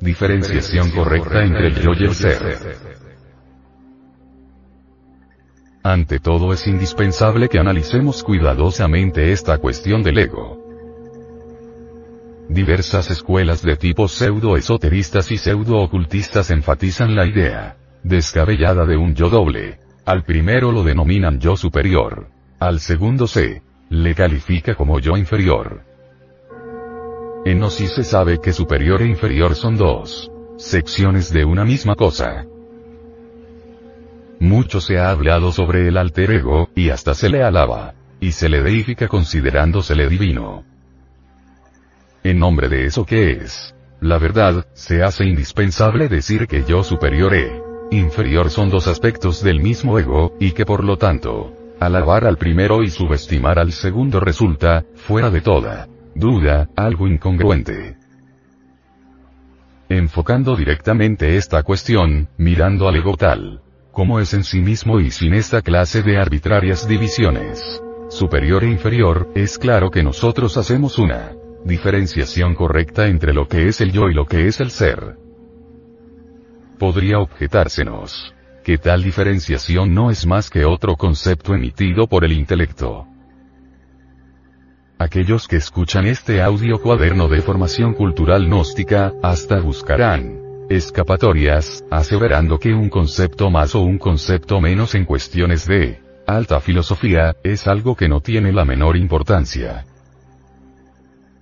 Diferenciación correcta entre el yo y el ser. Ante todo es indispensable que analicemos cuidadosamente esta cuestión del ego. Diversas escuelas de tipo pseudo-esoteristas y pseudo-ocultistas enfatizan la idea descabellada de un yo doble. Al primero lo denominan yo superior. Al segundo se le califica como yo inferior. En Gnosis se sabe que superior e inferior son dos secciones de una misma cosa. Mucho se ha hablado sobre el alter ego, y hasta se le alaba. Y se le deifica considerándosele divino. En nombre de eso que es. La verdad, se hace indispensable decir que yo superior e inferior son dos aspectos del mismo ego, y que por lo tanto, alabar al primero y subestimar al segundo resulta, fuera de toda duda, algo incongruente. Enfocando directamente esta cuestión, mirando al ego tal, como es en sí mismo y sin esta clase de arbitrarias divisiones, superior e inferior, es claro que nosotros hacemos una diferenciación correcta entre lo que es el yo y lo que es el ser. Podría objetársenos que tal diferenciación no es más que otro concepto emitido por el intelecto. Aquellos que escuchan este audio cuaderno de formación cultural gnóstica, hasta buscarán escapatorias, aseverando que un concepto más o un concepto menos en cuestiones de alta filosofía, es algo que no tiene la menor importancia.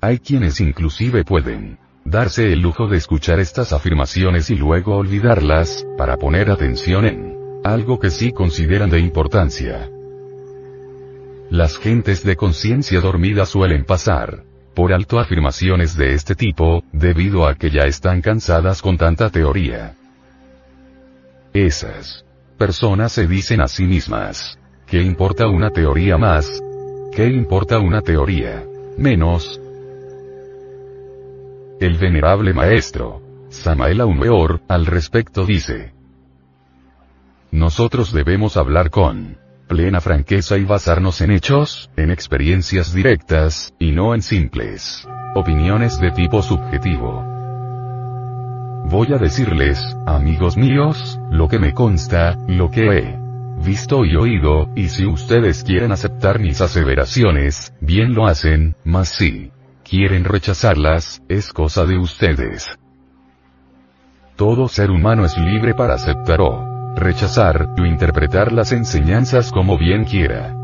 Hay quienes inclusive pueden darse el lujo de escuchar estas afirmaciones y luego olvidarlas, para poner atención en algo que sí consideran de importancia. Las gentes de conciencia dormida suelen pasar por alto afirmaciones de este tipo, debido a que ya están cansadas con tanta teoría. Esas personas se dicen a sí mismas, ¿qué importa una teoría más? ¿Qué importa una teoría menos? El venerable maestro, Samael Aumeor, al respecto dice, Nosotros debemos hablar con plena franqueza y basarnos en hechos, en experiencias directas, y no en simples opiniones de tipo subjetivo. Voy a decirles, amigos míos, lo que me consta, lo que he visto y oído, y si ustedes quieren aceptar mis aseveraciones, bien lo hacen, mas si quieren rechazarlas, es cosa de ustedes. Todo ser humano es libre para aceptar o rechazar, o interpretar las enseñanzas como bien quiera.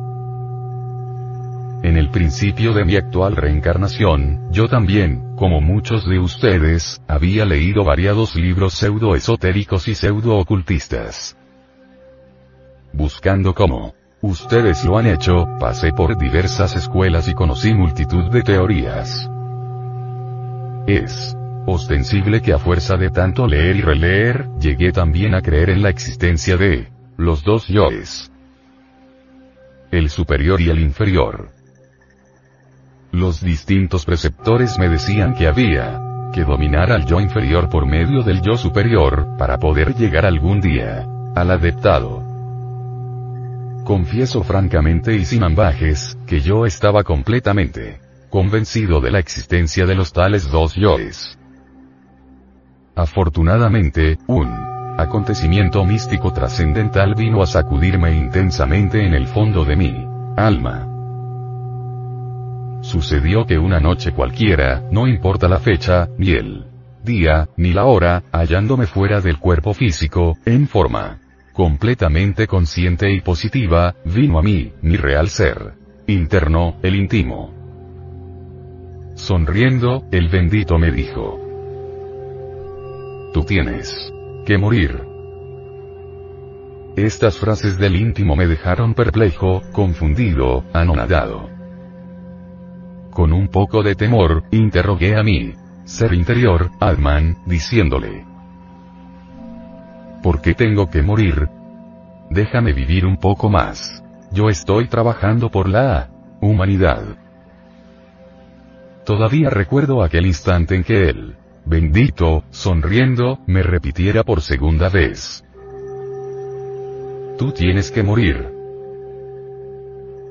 En el principio de mi actual reencarnación, yo también, como muchos de ustedes, había leído variados libros pseudo-esotéricos y pseudo-ocultistas. Buscando cómo ustedes lo han hecho, pasé por diversas escuelas y conocí multitud de teorías. Es ostensible que a fuerza de tanto leer y releer, llegué también a creer en la existencia de los dos yoes. El superior y el inferior. Los distintos preceptores me decían que había que dominar al yo inferior por medio del yo superior, para poder llegar algún día al adeptado. Confieso francamente y sin ambajes, que yo estaba completamente convencido de la existencia de los tales dos yoes. Afortunadamente, un acontecimiento místico trascendental vino a sacudirme intensamente en el fondo de mi alma. Sucedió que una noche cualquiera, no importa la fecha, ni el día, ni la hora, hallándome fuera del cuerpo físico, en forma completamente consciente y positiva, vino a mí, mi real ser interno, el íntimo. Sonriendo, el bendito me dijo, Tú tienes que morir. Estas frases del íntimo me dejaron perplejo, confundido, anonadado. Con un poco de temor, interrogué a mi ser interior, Adman, diciéndole. ¿Por qué tengo que morir? Déjame vivir un poco más. Yo estoy trabajando por la humanidad. Todavía recuerdo aquel instante en que él bendito, sonriendo, me repitiera por segunda vez. Tú tienes que morir.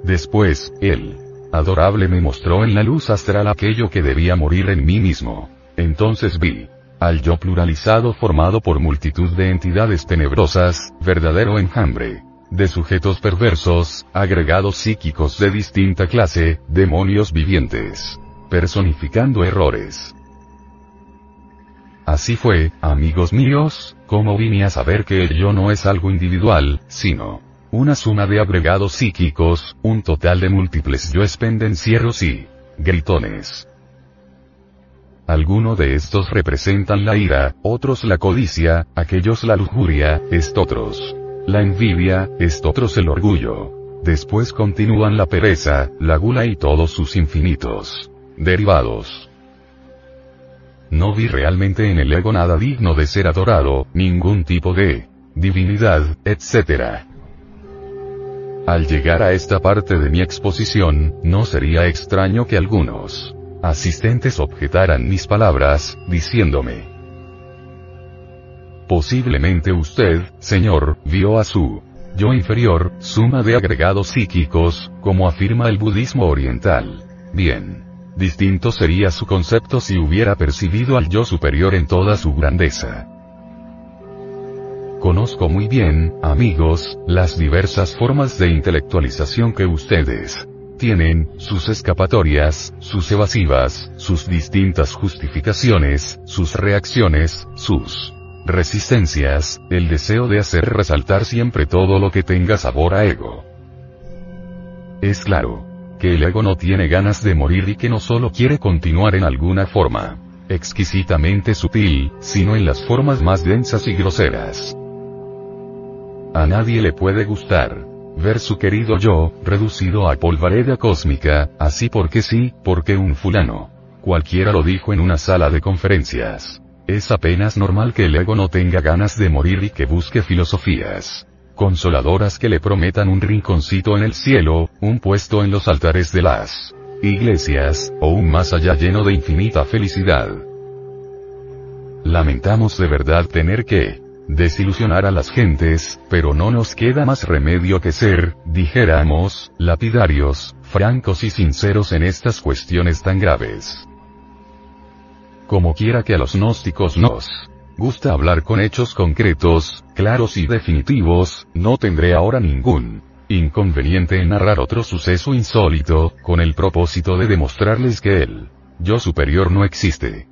Después, él, adorable me mostró en la luz astral aquello que debía morir en mí mismo. Entonces vi al yo pluralizado formado por multitud de entidades tenebrosas, verdadero enjambre de sujetos perversos, agregados psíquicos de distinta clase, demonios vivientes, personificando errores. Así fue, amigos míos, como vine a saber que el yo no es algo individual, sino una suma de agregados psíquicos, un total de múltiples yoes pendencieros y gritones. Algunos de estos representan la ira, otros la codicia, aquellos la lujuria, estotros. La envidia, estotros el orgullo. Después continúan la pereza, la gula y todos sus infinitos derivados. No vi realmente en el ego nada digno de ser adorado, ningún tipo de divinidad, etc. Al llegar a esta parte de mi exposición, no sería extraño que algunos asistentes objetaran mis palabras, diciéndome. Posiblemente usted, señor, vio a su yo inferior, suma de agregados psíquicos, como afirma el budismo oriental. Bien. Distinto sería su concepto si hubiera percibido al yo superior en toda su grandeza. Conozco muy bien, amigos, las diversas formas de intelectualización que ustedes tienen, sus escapatorias, sus evasivas, sus distintas justificaciones, sus reacciones, sus resistencias, el deseo de hacer resaltar siempre todo lo que tenga sabor a ego. Es claro, que el ego no tiene ganas de morir y que no solo quiere continuar en alguna forma exquisitamente sutil, sino en las formas más densas y groseras. A nadie le puede gustar ver su querido yo, reducido a polvareda cósmica, así porque sí, porque un fulano. Cualquiera lo dijo en una sala de conferencias. Es apenas normal que el ego no tenga ganas de morir y que busque filosofías consoladoras que le prometan un rinconcito en el cielo, un puesto en los altares de las iglesias, o un más allá lleno de infinita felicidad. Lamentamos de verdad tener que desilusionar a las gentes, pero no nos queda más remedio que ser, dijéramos, lapidarios, francos y sinceros en estas cuestiones tan graves. Como quiera que a los gnósticos nos gusta hablar con hechos concretos, claros y definitivos, no tendré ahora ningún inconveniente en narrar otro suceso insólito, con el propósito de demostrarles que el yo superior no existe.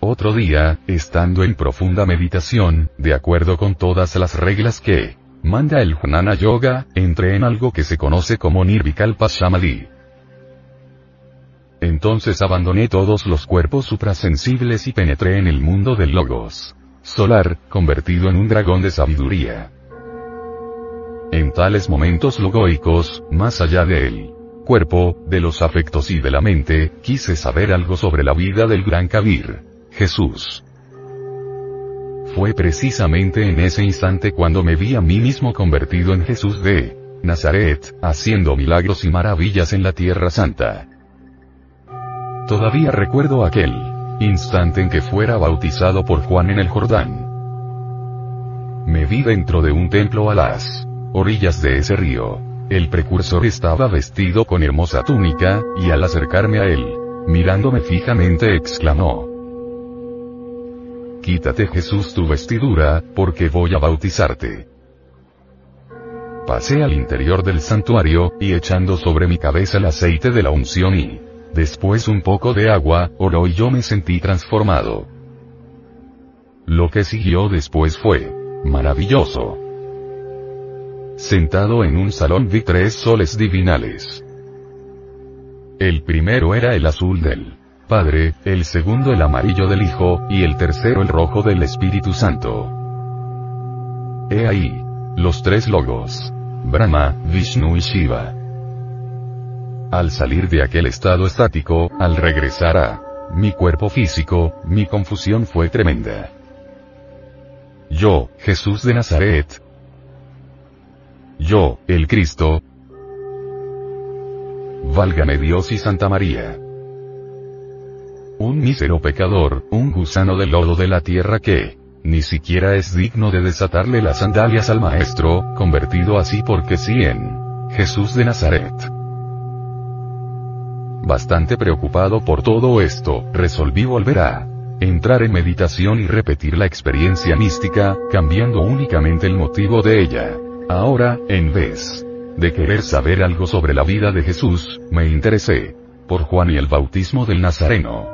Otro día, estando en profunda meditación, de acuerdo con todas las reglas que manda el Jnana Yoga, entré en algo que se conoce como Nirvikalpa Samadhi. Entonces abandoné todos los cuerpos suprasensibles y penetré en el mundo del Logos solar, convertido en un dragón de sabiduría. En tales momentos logoicos, más allá del cuerpo, de los afectos y de la mente, quise saber algo sobre la vida del gran Kabir. Jesús. Fue precisamente en ese instante cuando me vi a mí mismo convertido en Jesús de Nazaret, haciendo milagros y maravillas en la Tierra Santa. Todavía recuerdo aquel instante en que fuera bautizado por Juan en el Jordán. Me vi dentro de un templo a las orillas de ese río. El precursor estaba vestido con hermosa túnica, y al acercarme a él, mirándome fijamente exclamó, Quítate Jesús tu vestidura, porque voy a bautizarte. Pasé al interior del santuario, y echando sobre mi cabeza el aceite de la unción y después un poco de agua, oró y yo me sentí transformado. Lo que siguió después fue maravilloso. Sentado en un salón vi tres soles divinales. El primero era el azul del Padre, el segundo el amarillo del Hijo, y el tercero el rojo del Espíritu Santo. He ahí. Los tres logos. Brahma, Vishnu y Shiva. Al salir de aquel estado estático, al regresar a mi cuerpo físico, mi confusión fue tremenda. Yo, Jesús de Nazaret. Yo, el Cristo. Válgame Dios y Santa María. Un mísero pecador, un gusano de lodo de la tierra que, ni siquiera es digno de desatarle las sandalias al Maestro, convertido así porque sí en Jesús de Nazaret. Bastante preocupado por todo esto, resolví volver a entrar en meditación y repetir la experiencia mística, cambiando únicamente el motivo de ella. Ahora, en vez de querer saber algo sobre la vida de Jesús, me interesé por Juan y el bautismo del Nazareno.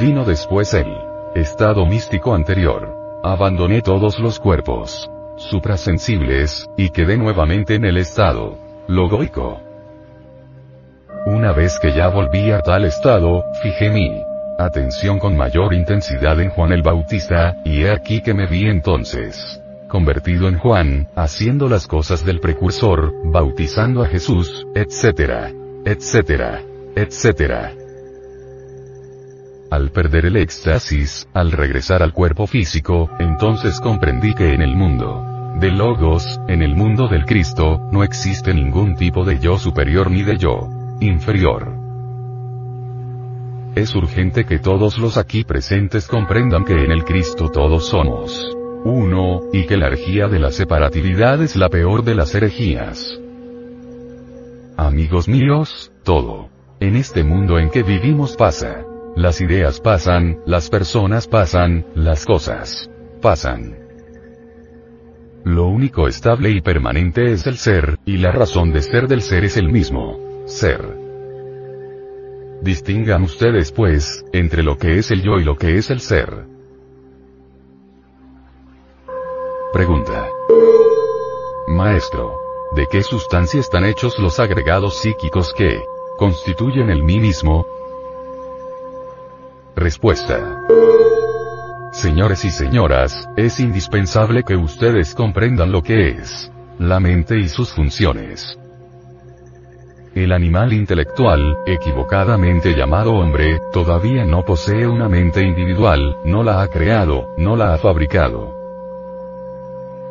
Vino después el estado místico anterior. Abandoné todos los cuerpos suprasensibles, y quedé nuevamente en el estado logoico. Una vez que ya volví a tal estado, fijé mi atención con mayor intensidad en Juan el Bautista, y he aquí que me vi entonces convertido en Juan, haciendo las cosas del precursor, bautizando a Jesús, etcétera, etcétera, etcétera. Al perder el éxtasis, al regresar al cuerpo físico, entonces comprendí que en el mundo de Logos, en el mundo del Cristo, no existe ningún tipo de yo superior ni de yo inferior. Es urgente que todos los aquí presentes comprendan que en el Cristo todos somos uno, y que la herejía de la separatividad es la peor de las herejías. Amigos míos, todo. En este mundo en que vivimos pasa. Las ideas pasan, las personas pasan, las cosas pasan. Lo único estable y permanente es el ser, y la razón de ser del ser es el mismo. Ser. Distingan ustedes pues, entre lo que es el yo y lo que es el ser. Pregunta. Maestro. ¿De qué sustancia están hechos los agregados psíquicos que constituyen el mí mismo? Respuesta. Señores y señoras, es indispensable que ustedes comprendan lo que es la mente y sus funciones. El animal intelectual, equivocadamente llamado hombre, todavía no posee una mente individual, no la ha creado, no la ha fabricado.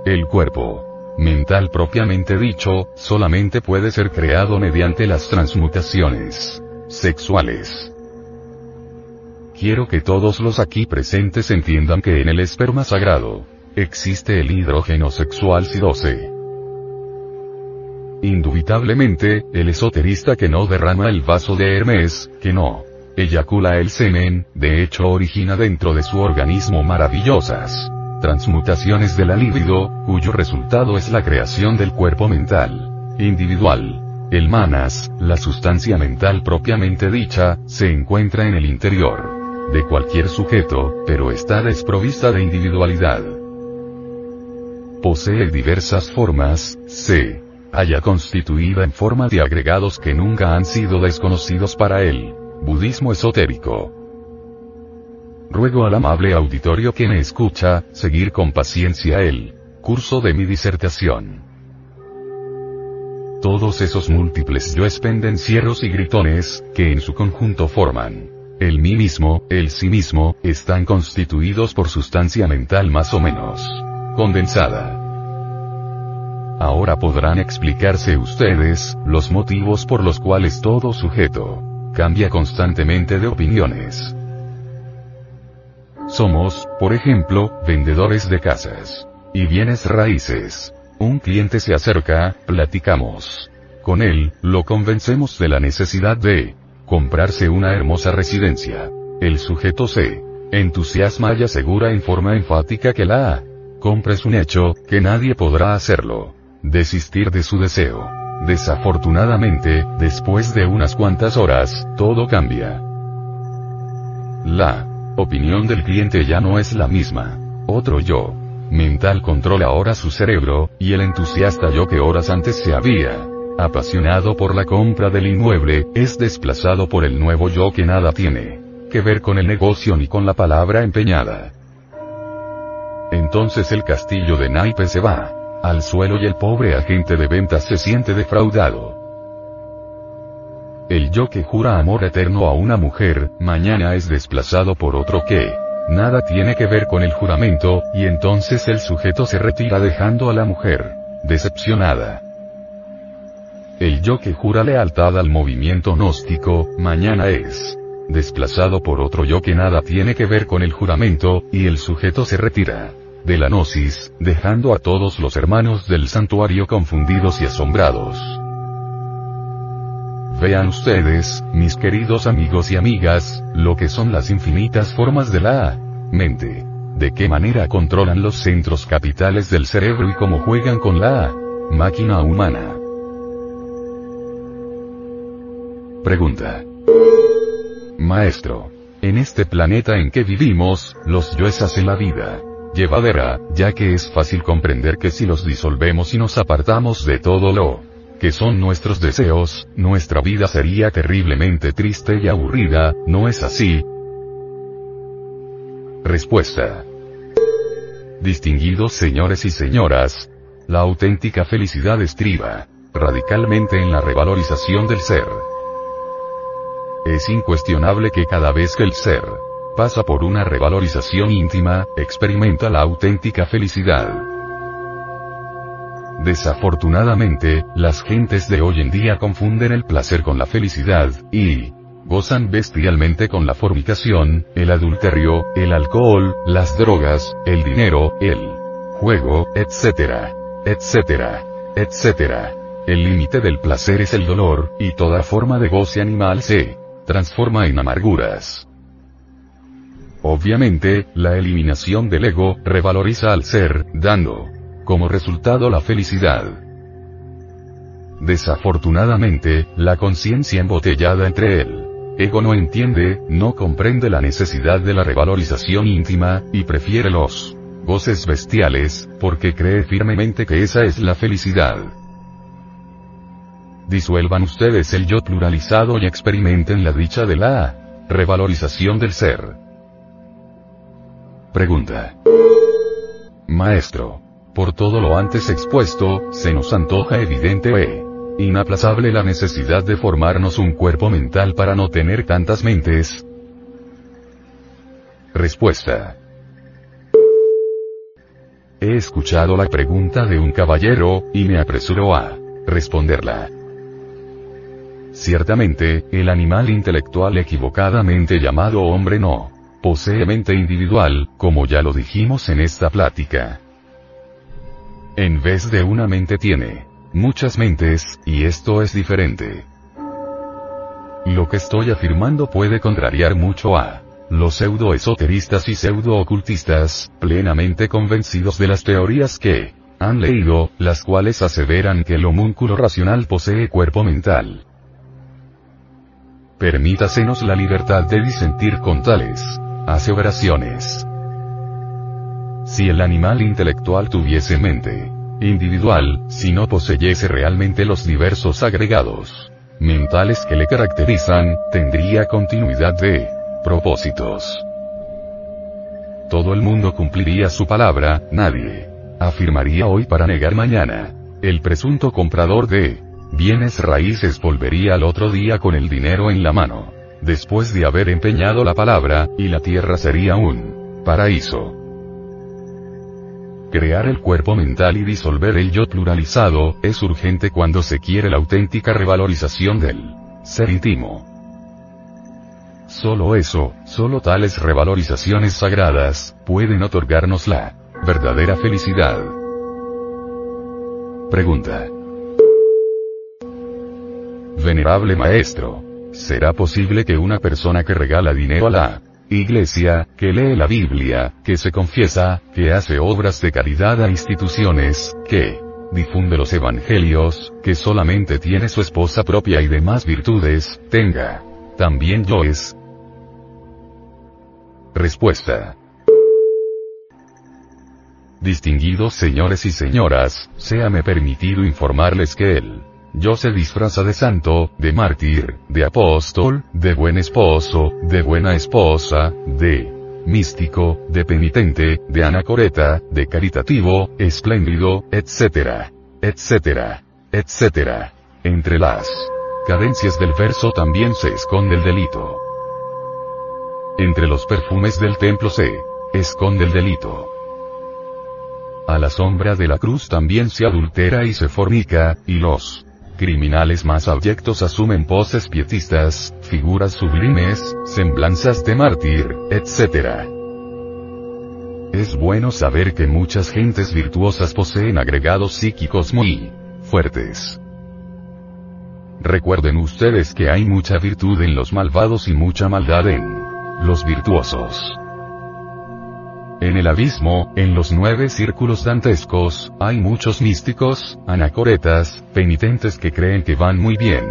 El cuerpo mental propiamente dicho, solamente puede ser creado mediante las transmutaciones sexuales. Quiero que todos los aquí presentes entiendan que en el esperma sagrado existe el hidrógeno sexual C12. Indubitablemente, el esoterista que no derrama el vaso de Hermes, que no eyacula el semen, de hecho origina dentro de su organismo maravillosas transmutaciones de la libido, cuyo resultado es la creación del cuerpo mental individual. El manas, la sustancia mental propiamente dicha, se encuentra en el interior de cualquier sujeto, pero está desprovista de individualidad. Posee diversas formas, se haya constituida en forma de agregados que nunca han sido desconocidos para él. Budismo esotérico. Ruego al amable auditorio que me escucha, seguir con paciencia el curso de mi disertación. Todos esos múltiples yo pendencieros y gritones, que en su conjunto forman el mí mismo, el sí mismo, están constituidos por sustancia mental más o menos condensada. Ahora podrán explicarse ustedes, los motivos por los cuales todo sujeto cambia constantemente de opiniones. Somos, por ejemplo, vendedores de casas y bienes raíces. Un cliente se acerca, platicamos. Con él, lo convencemos de la necesidad de comprarse una hermosa residencia. El sujeto se entusiasma y asegura en forma enfática que la compra es un hecho, que nadie podrá hacerlo. Desistir de su deseo. Desafortunadamente, después de unas cuantas horas, todo cambia. La opinión del cliente ya no es la misma. Otro yo mental controla ahora su cerebro, y el entusiasta yo que horas antes se había apasionado por la compra del inmueble, es desplazado por el nuevo yo que nada tiene que ver con el negocio ni con la palabra empeñada. Entonces el castillo de naipes se va al suelo y el pobre agente de ventas se siente defraudado. El yo que jura amor eterno a una mujer, mañana es desplazado por otro que nada tiene que ver con el juramento, y entonces el sujeto se retira dejando a la mujer decepcionada. El yo que jura lealtad al movimiento gnóstico, mañana es desplazado por otro yo que nada tiene que ver con el juramento, y el sujeto se retira de la gnosis, dejando a todos los hermanos del santuario confundidos y asombrados. Vean ustedes, mis queridos amigos y amigas, lo que son las infinitas formas de la mente. De qué manera controlan los centros capitales del cerebro y cómo juegan con la máquina humana. Pregunta. Maestro. En este planeta en que vivimos, los yoes hacen la vida llevadera, ya que es fácil comprender que si los disolvemos y nos apartamos de todo lo que son nuestros deseos, nuestra vida sería terriblemente triste y aburrida, ¿no es así? Respuesta. Distinguidos señores y señoras, la auténtica felicidad estriba radicalmente en la revalorización del ser. Es incuestionable que cada vez que el ser pasa por una revalorización íntima, experimenta la auténtica felicidad. Desafortunadamente, las gentes de hoy en día confunden el placer con la felicidad, y gozan bestialmente con la fornicación, el adulterio, el alcohol, las drogas, el dinero, el juego, etc. etc. etc. El límite del placer es el dolor, y toda forma de goce animal se transforma en amarguras. Obviamente, la eliminación del ego revaloriza al ser, dando como resultado la felicidad. Desafortunadamente, la conciencia embotellada entre el ego no entiende, no comprende la necesidad de la revalorización íntima, y prefiere los goces bestiales, porque cree firmemente que esa es la felicidad. Disuelvan ustedes el yo pluralizado y experimenten la dicha de la revalorización del ser. Pregunta. Maestro. Por todo lo antes expuesto, se nos antoja evidente e inaplazable la necesidad de formarnos un cuerpo mental para no tener tantas mentes. Respuesta. He escuchado la pregunta de un caballero, y me apresuro a responderla. Ciertamente, el animal intelectual equivocadamente llamado hombre no posee mente individual, como ya lo dijimos en esta plática. En vez de una mente tiene muchas mentes, y esto es diferente. Lo que estoy afirmando puede contrariar mucho a los pseudo-esoteristas y pseudo-ocultistas, plenamente convencidos de las teorías que han leído, las cuales aseveran que el homúnculo racional posee cuerpo mental. Permítasenos la libertad de disentir con tales aseveraciones. Si el animal intelectual tuviese mente individual, si no poseyese realmente los diversos agregados mentales que le caracterizan, tendría continuidad de propósitos. Todo el mundo cumpliría su palabra, nadie afirmaría hoy para negar mañana. El presunto comprador de bienes raíces volvería al otro día con el dinero en la mano. Después de haber empeñado la palabra, y la tierra sería un paraíso. Crear el cuerpo mental y disolver el yo pluralizado, es urgente cuando se quiere la auténtica revalorización del ser íntimo. Solo eso, solo tales revalorizaciones sagradas, pueden otorgarnos la verdadera felicidad. Pregunta. Venerable Maestro, ¿será posible que una persona que regala dinero a la iglesia, que lee la Biblia, que se confiesa, que hace obras de caridad a instituciones, que difunde los evangelios, que solamente tiene su esposa propia y demás virtudes, tenga también yoes? Respuesta. Distinguidos señores y señoras, séame permitido informarles que él yo se disfraza de santo, de mártir, de apóstol, de buen esposo, de buena esposa, de místico, de penitente, de anacoreta, de caritativo, espléndido, etc. etc. etc. Entre las cadencias del verso también se esconde el delito. Entre los perfumes del templo se esconde el delito. A la sombra de la cruz también se adultera y se fornica, y los criminales más abyectos asumen poses pietistas, figuras sublimes, semblanzas de mártir, etc. Es bueno saber que muchas gentes virtuosas poseen agregados psíquicos muy fuertes. Recuerden ustedes que hay mucha virtud en los malvados y mucha maldad en los virtuosos. En el abismo, en los nueve círculos dantescos, hay muchos místicos, anacoretas, penitentes que creen que van muy bien.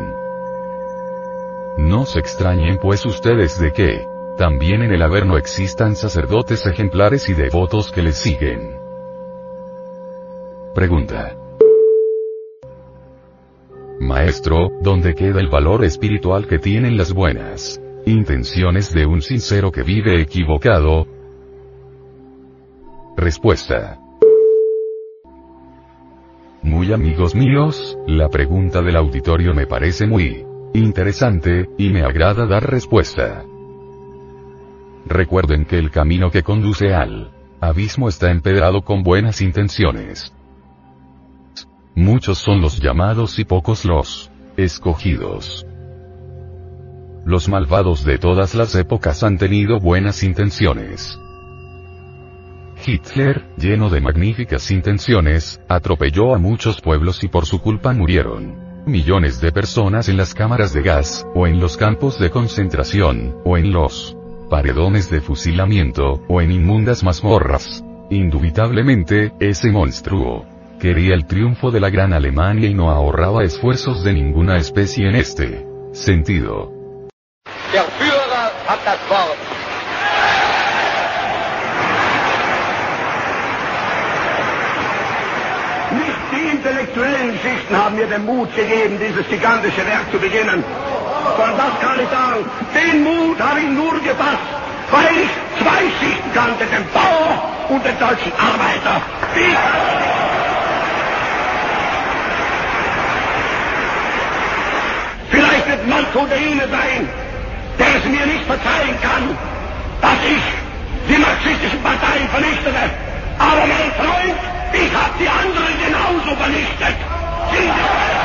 No se extrañen pues ustedes de que, también en el Averno existan sacerdotes ejemplares y devotos que les siguen. Pregunta. Maestro, ¿dónde queda el valor espiritual que tienen las buenas intenciones de un sincero que vive equivocado? Respuesta. Muy amigos míos, la pregunta del auditorio me parece muy interesante, y me agrada dar respuesta. Recuerden que el camino que conduce al abismo está empedrado con buenas intenciones. Muchos son los llamados y pocos los escogidos. Los malvados de todas las épocas han tenido buenas intenciones. Hitler, lleno de magníficas intenciones, atropelló a muchos pueblos y por su culpa murieron millones de personas en las cámaras de gas, o en los campos de concentración, o en los paredones de fusilamiento, o en inmundas mazmorras. Indubitablemente, ese monstruo quería el triunfo de la gran Alemania y no ahorraba esfuerzos de ninguna especie en este sentido. Intellektuellen Schichten haben mir den Mut gegeben, dieses gigantische Werk zu beginnen. Von das kann ich sagen. Den Mut habe ich nur gefasst, weil ich zwei Schichten kannte, den Bauer und den deutschen Arbeiter. Die Vielleicht wird manch unter Ihnen sein, der es mir nicht verzeihen kann, dass ich die marxistischen Parteien vernichtete. Aber mein Freund, ich habe die anderen genauso vernichtet. Jesus.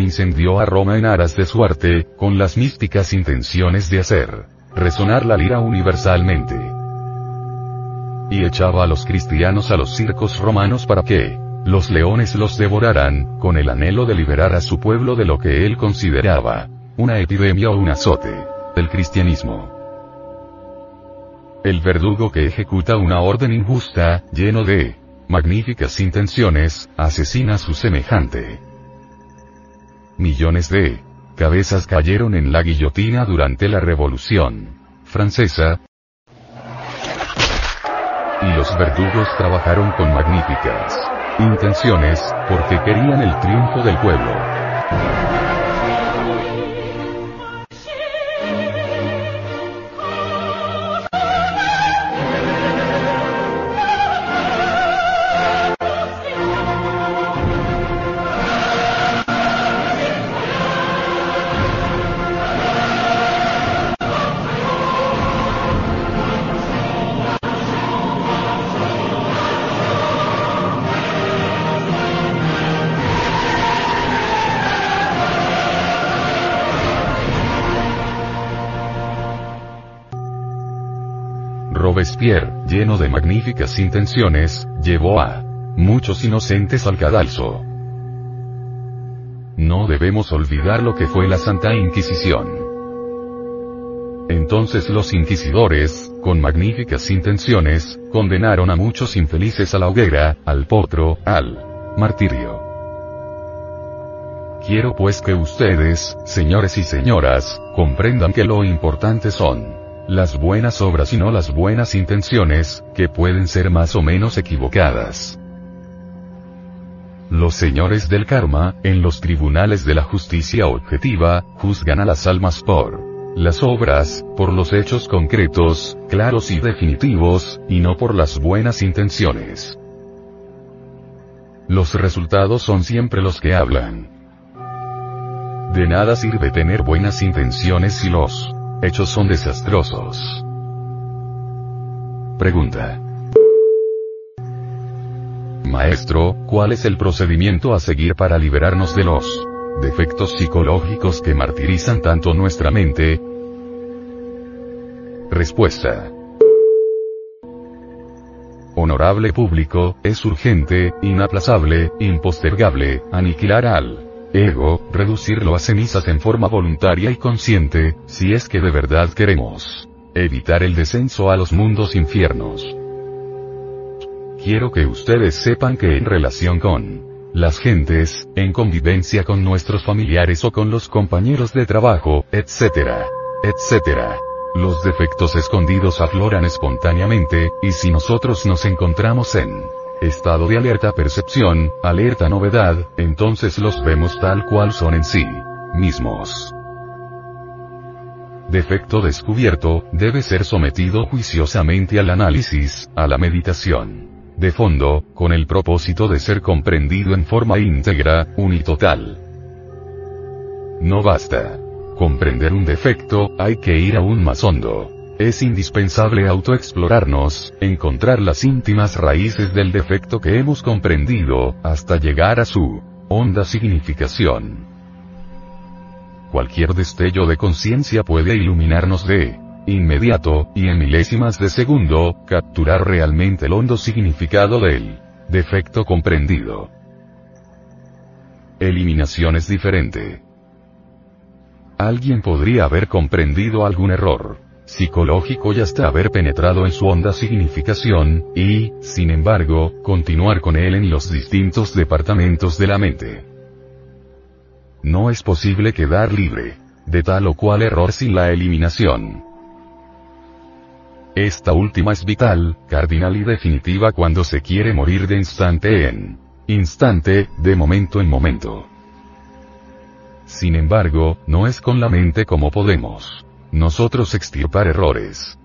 Incendió a Roma en aras de su arte, con las místicas intenciones de hacer resonar la lira universalmente. Y echaba a los cristianos a los circos romanos para que los leones los devoraran, con el anhelo de liberar a su pueblo de lo que él consideraba una epidemia o un azote del cristianismo. El verdugo que ejecuta una orden injusta, lleno de magníficas intenciones, asesina a su semejante. Millones de cabezas cayeron en la guillotina durante la Revolución Francesa. Y los verdugos trabajaron con magníficas intenciones, porque querían el triunfo del pueblo. De magníficas intenciones, llevó a muchos inocentes al cadalso. No debemos olvidar lo que fue la Santa Inquisición. Entonces los inquisidores, con magníficas intenciones, condenaron a muchos infelices a la hoguera, al potro, al martirio. Quiero pues que ustedes, señores y señoras, comprendan que lo importante son las buenas obras y no las buenas intenciones, que pueden ser más o menos equivocadas. Los señores del karma, en los tribunales de la justicia objetiva, juzgan a las almas por las obras, por los hechos concretos, claros y definitivos, y no por las buenas intenciones. Los resultados son siempre los que hablan. De nada sirve tener buenas intenciones si los hechos son desastrosos. Pregunta. Maestro, ¿cuál es el procedimiento a seguir para liberarnos de los defectos psicológicos que martirizan tanto nuestra mente? Respuesta. Honorable público, es urgente, inaplazable, impostergable, aniquilar al ego, reducirlo a cenizas en forma voluntaria y consciente, si es que de verdad queremos evitar el descenso a los mundos infiernos. Quiero que ustedes sepan que en relación con las gentes, en convivencia con nuestros familiares o con los compañeros de trabajo, etc., etc., los defectos escondidos afloran espontáneamente, y si nosotros nos encontramos en estado de alerta percepción, alerta novedad, entonces los vemos tal cual son en sí mismos defecto descubierto, debe ser sometido juiciosamente al análisis, a la meditación. De fondo, con el propósito de ser comprendido en forma íntegra, unitotal. No basta. Comprender un defecto, hay que ir aún más hondo. Es indispensable autoexplorarnos, encontrar las íntimas raíces del defecto que hemos comprendido, hasta llegar a su honda significación. Cualquier destello de conciencia puede iluminarnos de inmediato, y en milésimas de segundo, capturar realmente el hondo significado del defecto comprendido. Eliminación es diferente. Alguien podría haber comprendido algún error psicológico y hasta haber penetrado en su honda significación, y, sin embargo, continuar con él en los distintos departamentos de la mente. No es posible quedar libre de tal o cual error sin la eliminación. Esta última es vital, cardinal y definitiva cuando se quiere morir de instante en instante, de momento en momento. Sin embargo, no es con la mente como podemos nosotros extirpar errores.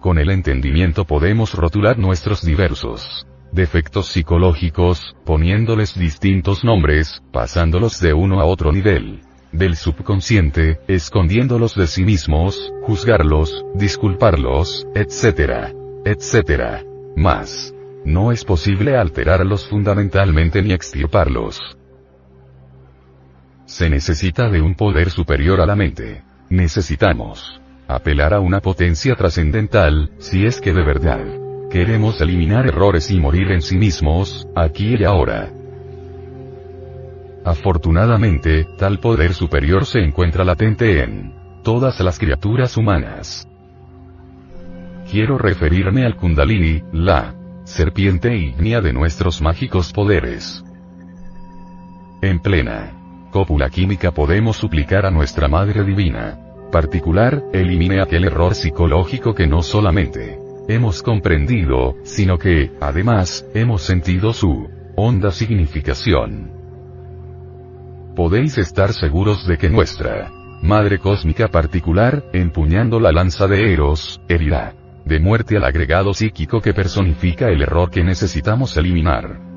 Con el entendimiento podemos rotular nuestros diversos defectos psicológicos, poniéndoles distintos nombres, pasándolos de uno a otro nivel del subconsciente, escondiéndolos de sí mismos, juzgarlos, disculparlos, etc. etc. Más. No es posible alterarlos fundamentalmente ni extirparlos. Se necesita de un poder superior a la mente. Necesitamos apelar a una potencia trascendental, si es que de verdad Queremos eliminar errores y morir en sí mismos, aquí y ahora. Afortunadamente, tal poder superior se encuentra latente en todas las criaturas humanas. Quiero referirme al Kundalini, la serpiente ígnea de nuestros mágicos poderes. En plena cópula química podemos suplicar a nuestra Madre Divina. Particular, elimine aquel error psicológico que no solamente hemos comprendido, sino que, además, hemos sentido su honda significación. Podéis estar seguros de que nuestra Madre Cósmica particular, empuñando la lanza de Eros, herirá de muerte al agregado psíquico que personifica el error que necesitamos eliminar.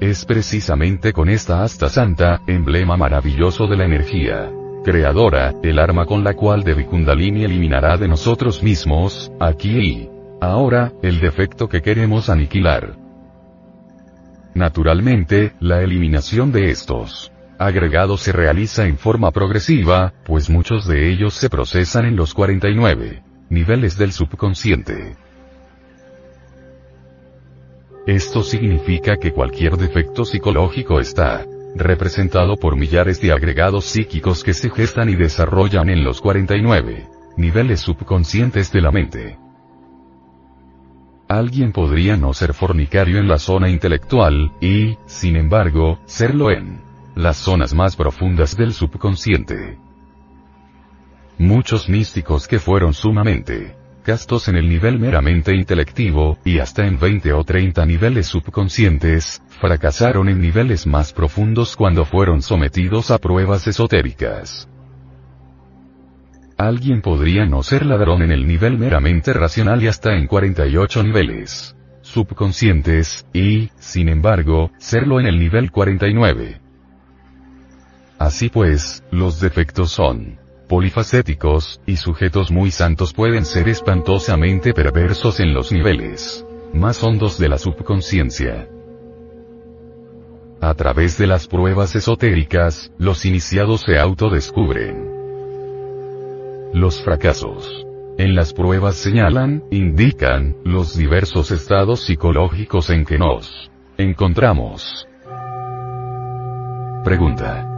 Es precisamente con esta asta santa, emblema maravilloso de la energía, creadora, el arma con la cual Devi Kundalini eliminará de nosotros mismos, aquí y ahora, el defecto que queremos aniquilar. Naturalmente, la eliminación de estos agregados se realiza en forma progresiva, pues muchos de ellos se procesan en los 49 niveles del subconsciente. Esto significa que cualquier defecto psicológico está representado por millares de agregados psíquicos que se gestan y desarrollan en los 49 niveles subconscientes de la mente. Alguien podría no ser fornicario en la zona intelectual, y, sin embargo, serlo en las zonas más profundas del subconsciente. Muchos místicos que fueron sumamente castos en el nivel meramente intelectivo, y hasta en 20 o 30 niveles subconscientes, fracasaron en niveles más profundos cuando fueron sometidos a pruebas esotéricas. Alguien podría no ser ladrón en el nivel meramente racional y hasta en 48 niveles subconscientes, y, sin embargo, serlo en el nivel 49. Así pues, los defectos son polifacéticos, y sujetos muy santos pueden ser espantosamente perversos en los niveles más hondos de la subconsciencia. A través de las pruebas esotéricas, los iniciados se autodescubren. Los fracasos en las pruebas señalan, indican, los diversos estados psicológicos en que nos encontramos. Pregunta.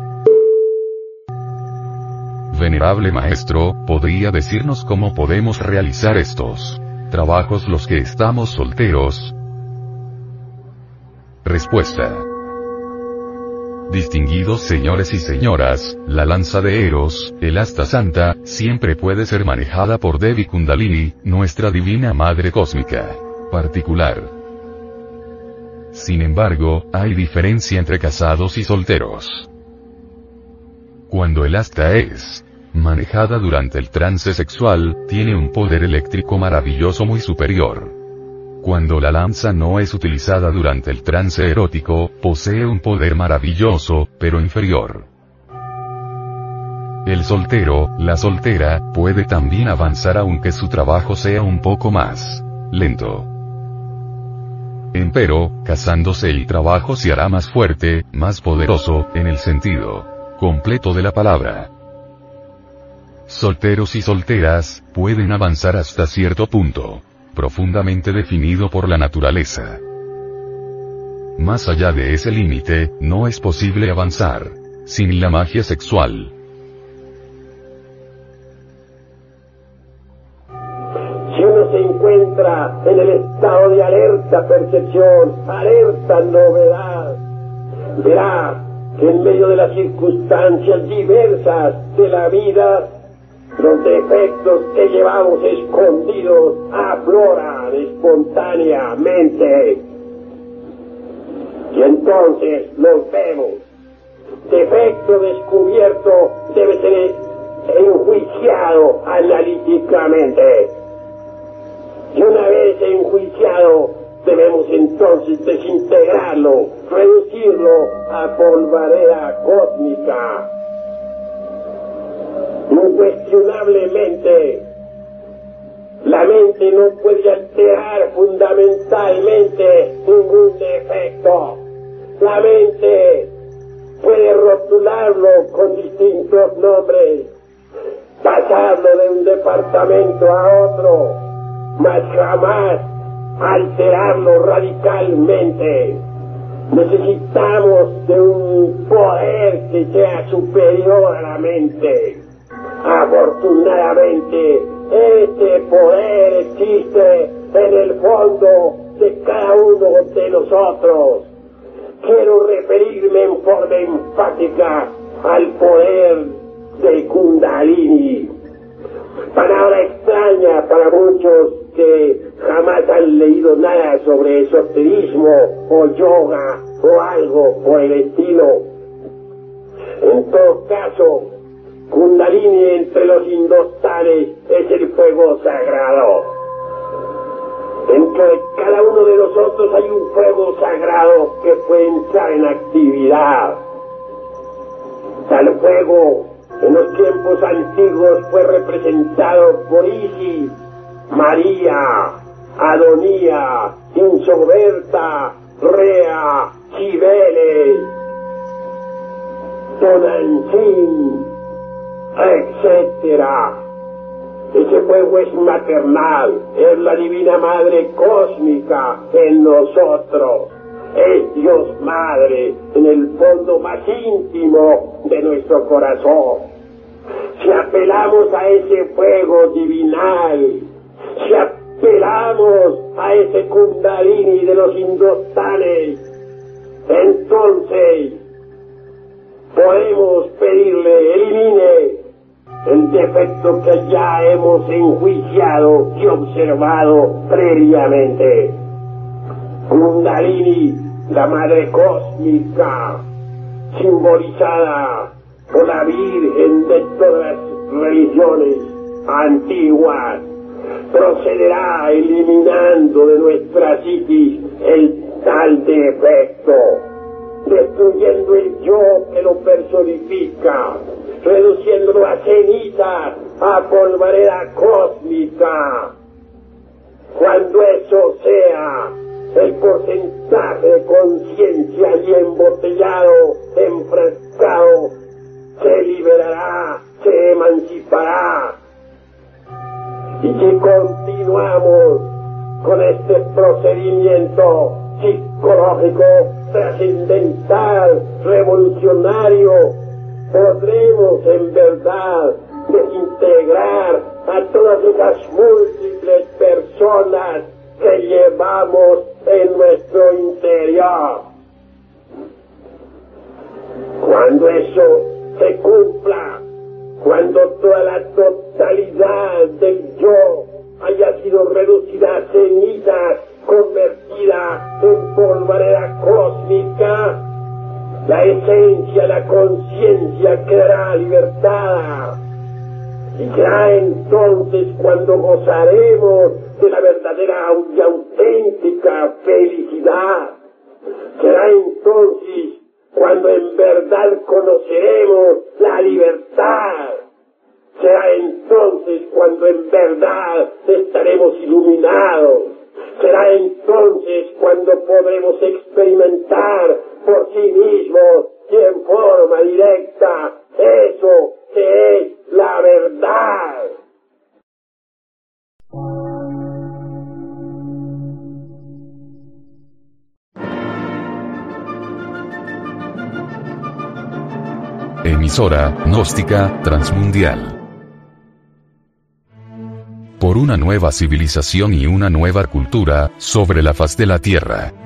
Venerable Maestro, ¿podría decirnos cómo podemos realizar estos trabajos los que estamos solteros? Respuesta. Distinguidos señores y señoras, la lanza de Eros, el asta santa, siempre puede ser manejada por Devi Kundalini, nuestra divina madre cósmica. Particular. Sin embargo, hay diferencia entre casados y solteros. Cuando el asta es manejada durante el trance sexual, tiene un poder eléctrico maravilloso muy superior. Cuando la lanza no es utilizada durante el trance erótico, posee un poder maravilloso, pero inferior. El soltero, la soltera, puede también avanzar aunque su trabajo sea un poco más lento. Empero, casándose el trabajo se hará más fuerte, más poderoso, en el sentido completo de la palabra. Solteros y solteras, pueden avanzar hasta cierto punto. Profundamente definido por la naturaleza. Más allá de ese límite, no es posible avanzar. Sin la magia sexual. Si uno se encuentra en el estado de alerta percepción, alerta novedad, verá que en medio de las circunstancias diversas de la vida, los defectos que llevamos escondidos afloran espontáneamente. Y entonces los vemos. Defecto descubierto debe ser enjuiciado analíticamente. Y una vez enjuiciado, debemos entonces desintegrarlo, reducirlo a polvareda cósmica Incuestionablemente, la mente no puede alterar fundamentalmente ningún defecto. La mente puede rotularlo con distintos nombres, pasarlo de un departamento a otro, mas jamás alterarlo radicalmente. Necesitamos de un poder que sea superior a la mente. Afortunadamente, este poder existe en el fondo de cada uno de nosotros. Quiero referirme en forma enfática al poder de Kundalini. Palabra extraña para muchos que jamás han leído nada sobre esoterismo o yoga o algo por el estilo. En todo caso, Kundalini entre los indostanes es el fuego sagrado. Dentro de cada uno de nosotros hay un fuego sagrado que puede entrar en actividad. Tal fuego en los tiempos antiguos fue representado por Isis, María, Adonía, Insoberta, Rea, Cibeles, Tonantzin, etcétera. Ese fuego es maternal, es la divina madre cósmica en nosotros. Es Dios Madre en el fondo más íntimo de nuestro corazón. Si apelamos a ese fuego divinal, si apelamos a ese kundalini de los indostanes, entonces podemos pedirle, elimine el defecto que ya hemos enjuiciado y observado previamente. Kundalini, la madre cósmica, simbolizada por la Virgen de todas las religiones antiguas, procederá eliminando de nuestra psiquis el tal defecto, destruyendo el yo que lo personifica, reduciéndolo a ceniza, a polvareda cósmica. Cuando eso sea, el porcentaje de conciencia y embotellado, enfrescado, se liberará, se emancipará. Y si continuamos con este procedimiento psicológico trascendental, revolucionario, podremos en verdad desintegrar a todas esas múltiples personas que llevamos en nuestro interior. Cuando eso se cumpla, cuando toda la totalidad del yo haya sido reducida a cenizas, convertida en polvareda cósmica, la esencia, la conciencia quedará libertada. Y será entonces cuando gozaremos de la verdadera y auténtica felicidad. Será entonces cuando en verdad conoceremos la libertad. Será entonces cuando en verdad estaremos iluminados. Será entonces cuando podremos experimentar por sí mismos y en forma directa eso que es la verdad. Emisora, gnóstica, transmundial. Por una nueva civilización y una nueva cultura, sobre la faz de la Tierra.